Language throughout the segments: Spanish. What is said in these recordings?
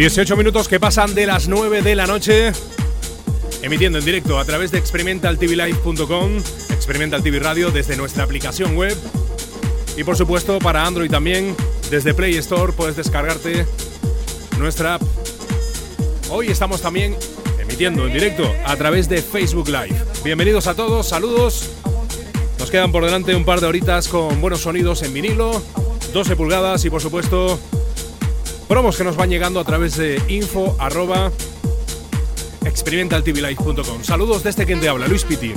18 minutos que pasan de las 9 de la noche, emitiendo en directo a través de experimentaltvlive.com, Experimental TV Radio desde nuestra aplicación web y por supuesto para Android también, desde Play Store puedes descargarte nuestra app. Hoy estamos también emitiendo en directo a través de Facebook Live. Bienvenidos a todos, saludos. Nos quedan por delante un par de horitas con buenos sonidos en vinilo, 12 pulgadas y por supuesto promos que nos van llegando a través de info arroba experimentaltvlife.com. Saludos desde quien te habla, Luis Piti.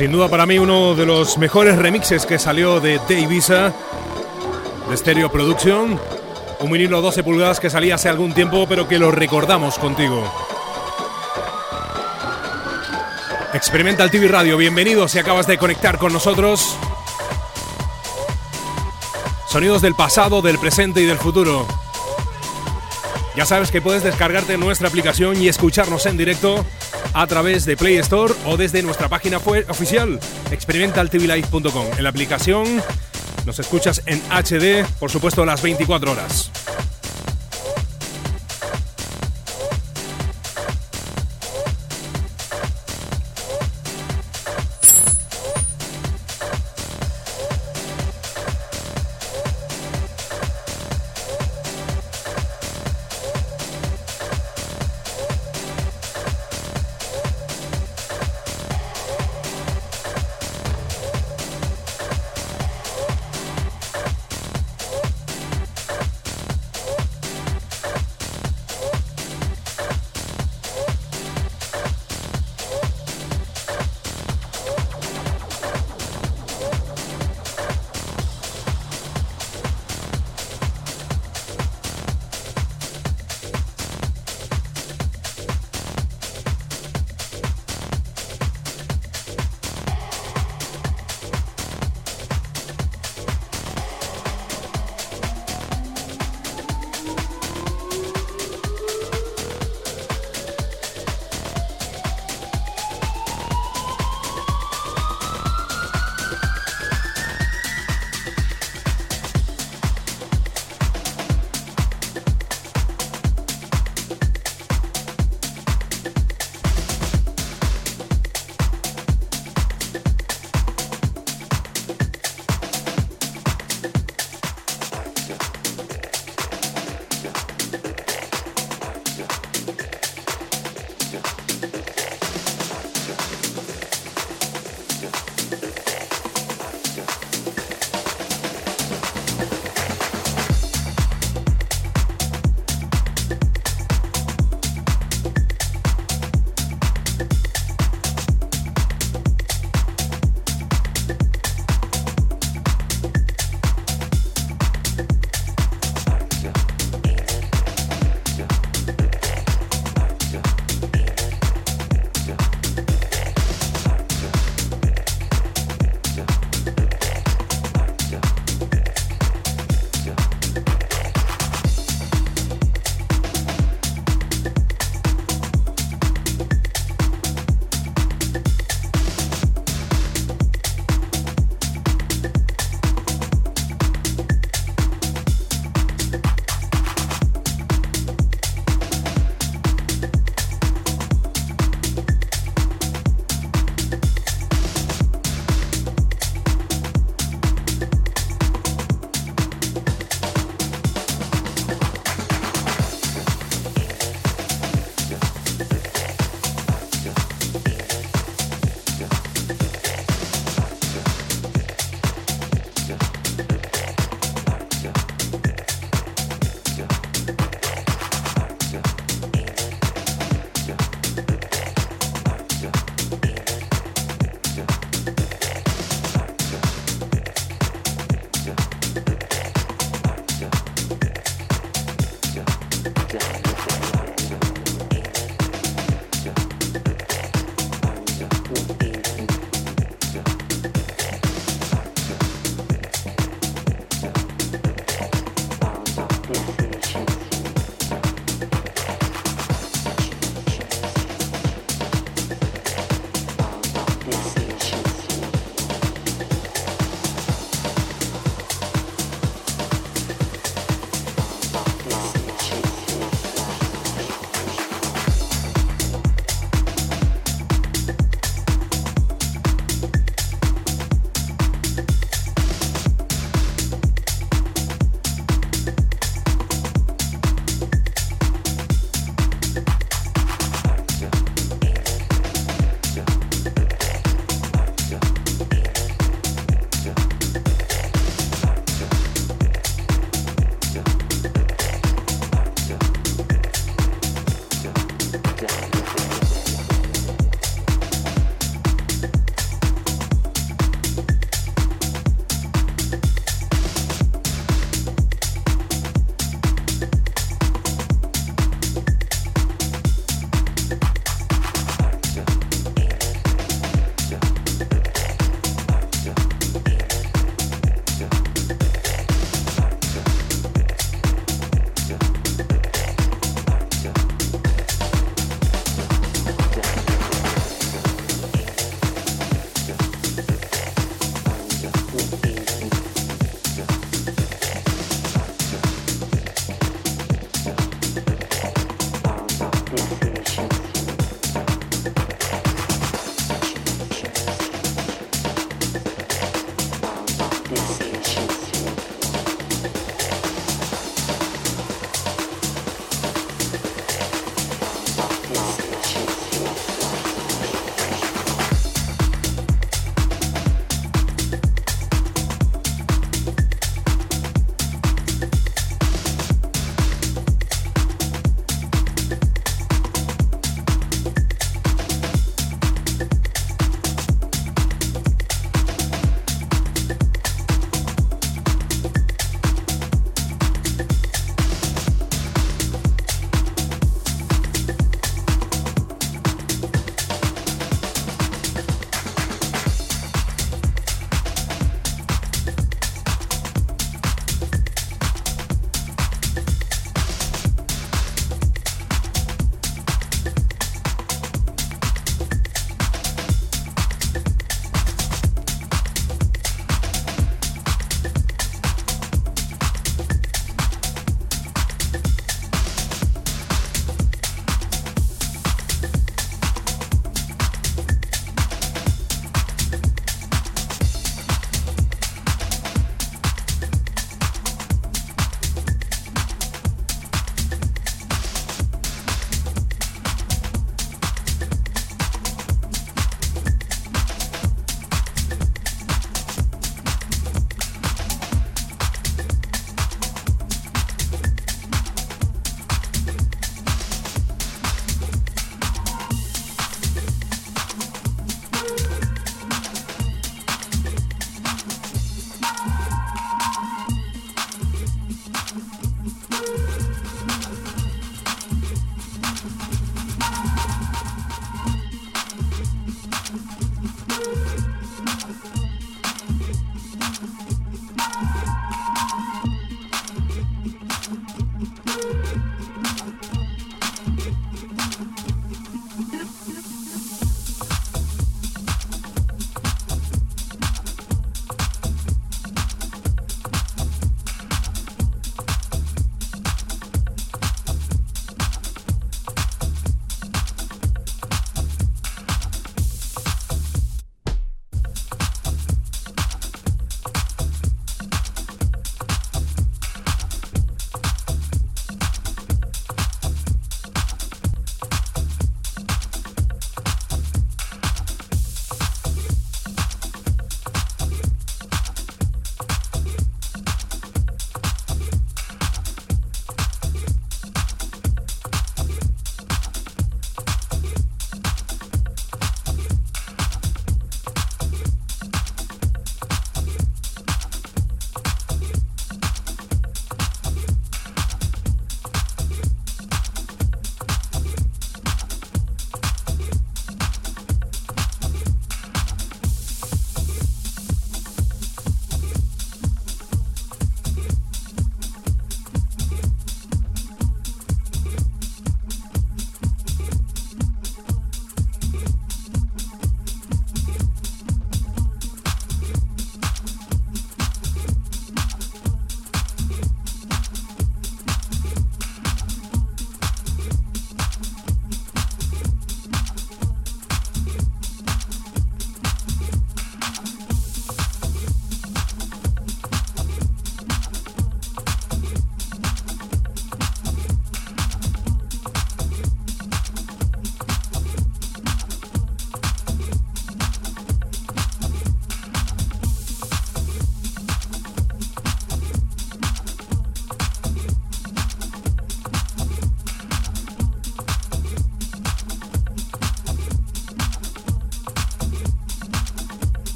Sin duda para mí uno de los mejores remixes que salió de Davisa, de Stereo Production. Un vinilo 12 pulgadas que salía hace algún tiempo, pero que lo recordamos contigo. Experimental TV Radio, bienvenido si acabas de conectar con nosotros. Sonidos del pasado, del presente y del futuro. Ya sabes que puedes descargarte nuestra aplicación y escucharnos en directo a través de Play Store o desde nuestra página oficial experimentaltvlive.com. En la aplicación nos escuchas en HD, por supuesto, las 24 horas. This.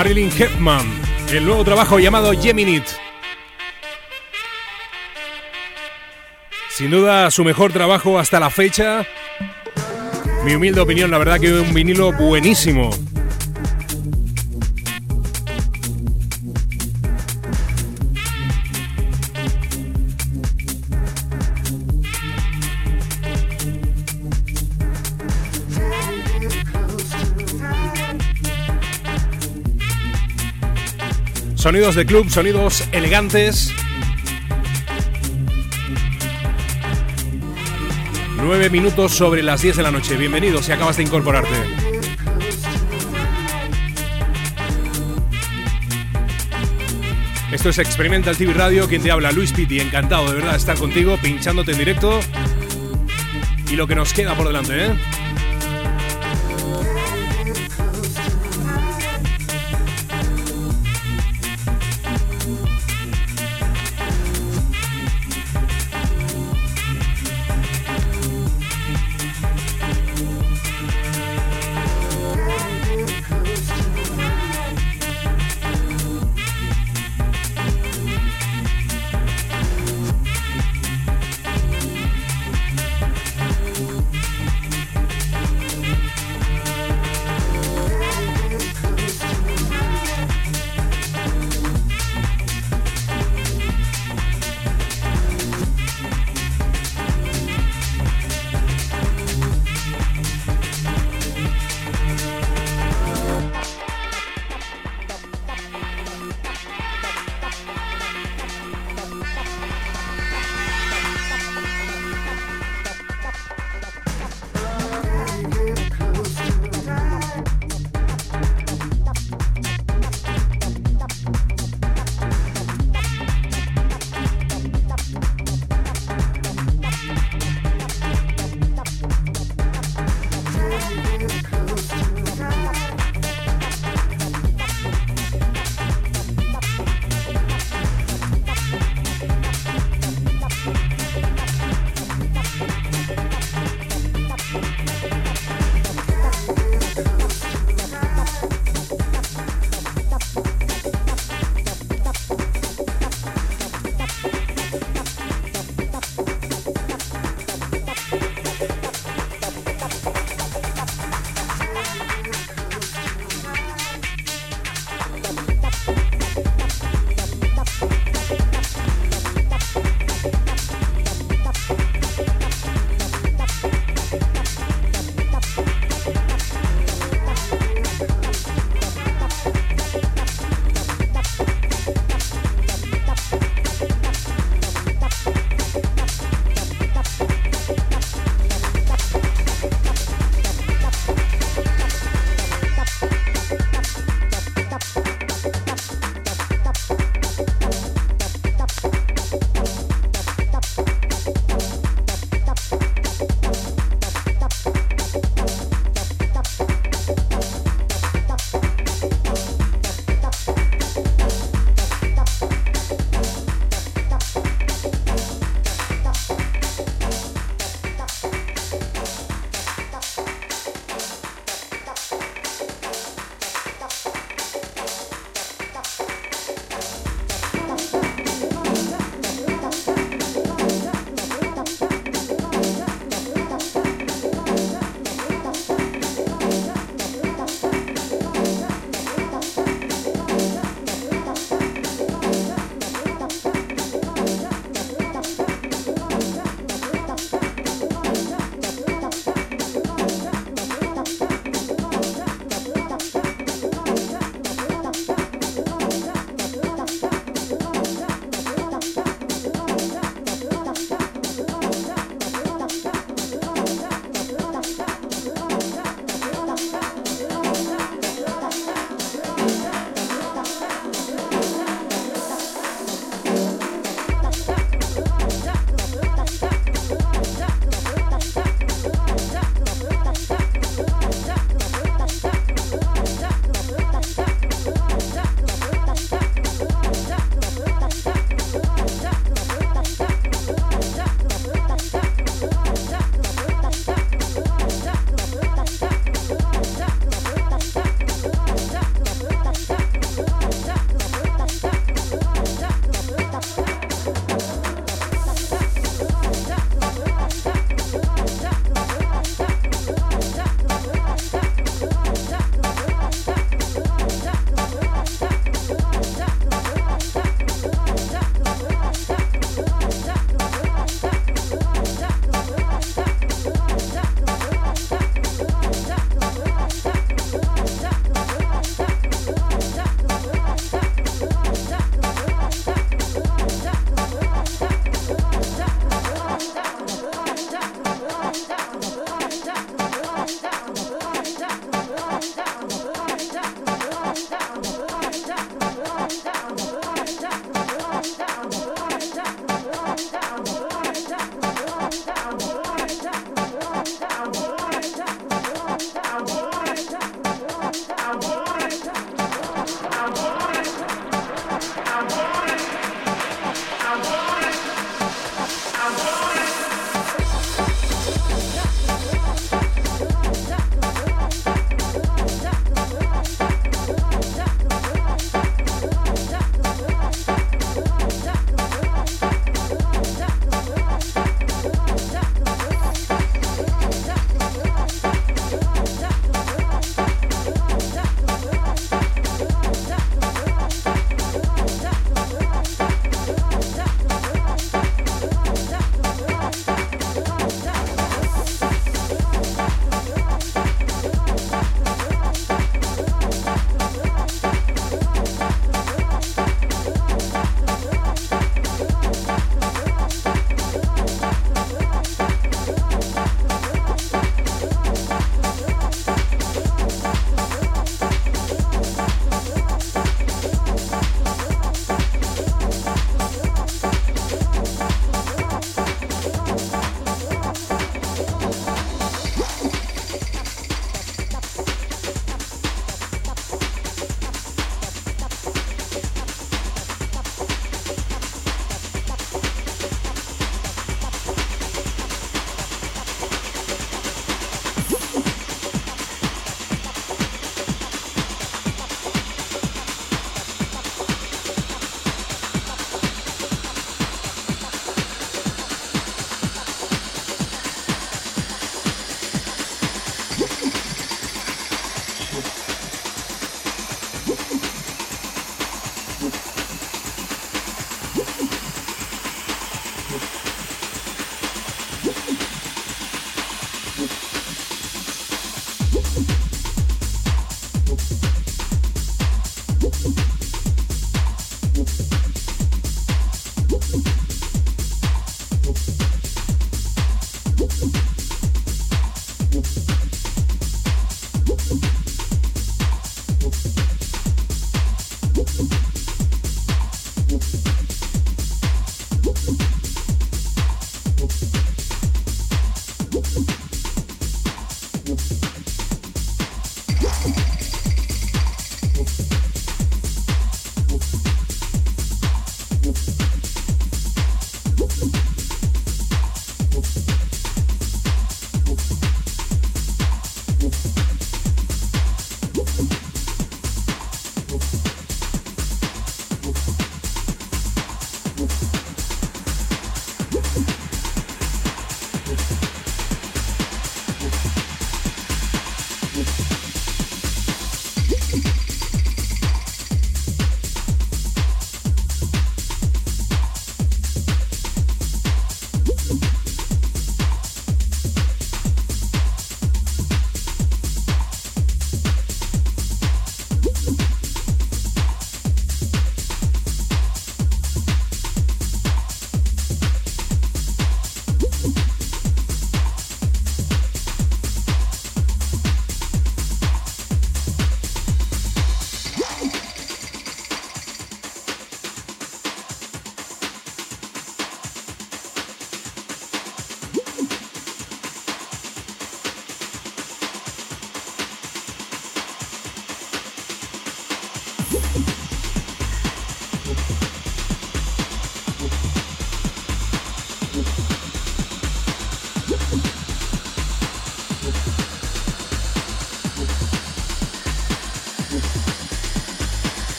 Marilyn Hepman, el nuevo trabajo llamado Geminit. Sin duda su mejor trabajo hasta la fecha. Mi humilde opinión, la verdad que un vinilo buenísimo. Sonidos de club, sonidos elegantes. 9 minutos sobre las 10 de la noche. Bienvenido si acabas de incorporarte. Esto es Experimental TV Radio, quien te habla Luis Pitti, encantado de verdad de estar contigo, pinchándote en directo. Y lo que nos queda por delante, ¿eh?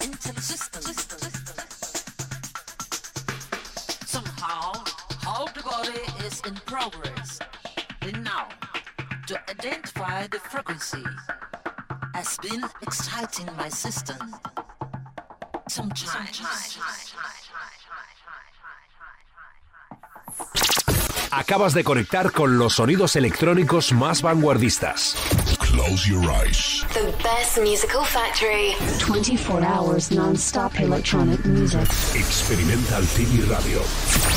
Intestine system. Somehow, how the body is in progress. And now, to identify the frequency has been exciting my system. Sometimes. Acabas de conectar con los sonidos electrónicos más vanguardistas. Close your eyes. The best musical factory. 24 hours non-stop electronic music. Experimental TV Radio.